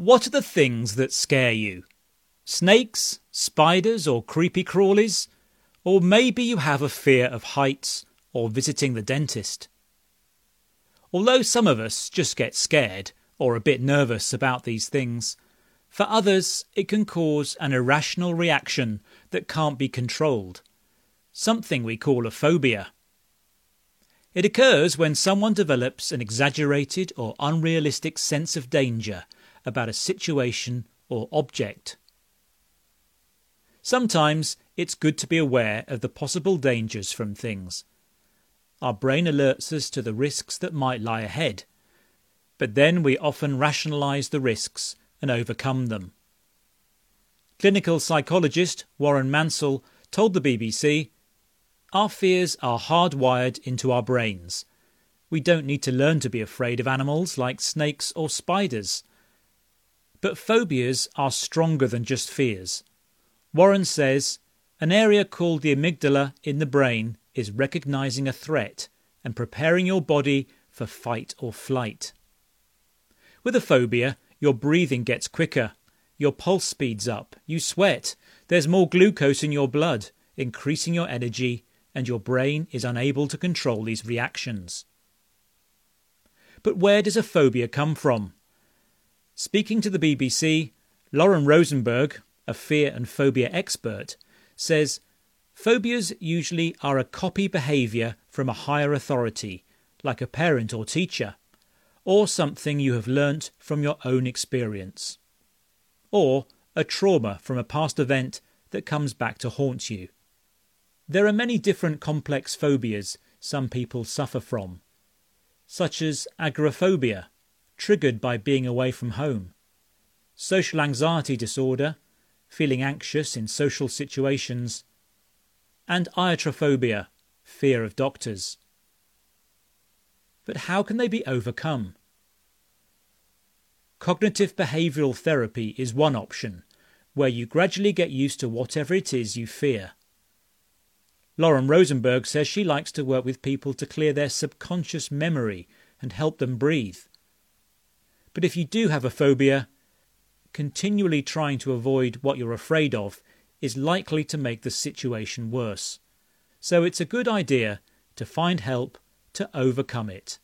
What are the things that scare you? Snakes, spiders, or creepy crawlies? Or maybe you have a fear of heights or visiting the dentist. Although some of us just get scared or a bit nervous about these things, for others it can cause an irrational reaction that can't be controlled, something we call a phobia. It occurs when someone develops an exaggerated or unrealistic sense of danger about a situation or object. Sometimes it's good to be aware of the possible dangers from things. Our brain alerts us to the risks that might lie ahead, but then we often rationalize the risks and overcome them. Clinical psychologist Warren Mansell told the BBC Our fears are hardwired into our brains. We don't need to learn to be afraid of animals like snakes or spiders. But phobias are stronger than just fears. Warren says an area called the amygdala in the brain is recognizing a threat and preparing your body for fight or flight. With a phobia, your breathing gets quicker, your pulse speeds up, you sweat, there's more glucose in your blood, increasing your energy, and your brain is unable to control these reactions. But where does a phobia come from? Speaking to the BBC, Lauren Rosenberg, a fear and phobia expert, says phobias usually are a copy behaviour from a higher authority, like a parent or teacher, or something you have learnt from your own experience, or a trauma from a past event that comes back to haunt you. There are many different complex phobias some people suffer from, such as agoraphobia, triggered by being away from home, social anxiety disorder, feeling anxious in social situations, and iatrophobia, fear of doctors. But how can they be overcome? Cognitive behavioural therapy is one option, where you gradually get used to whatever it is you fear. Lauren Rosenberg says she likes to work with people to clear their subconscious memory and help them breathe. But if you do have a phobia, continually trying to avoid what you're afraid of is likely to make the situation worse. So it's a good idea to find help to overcome it.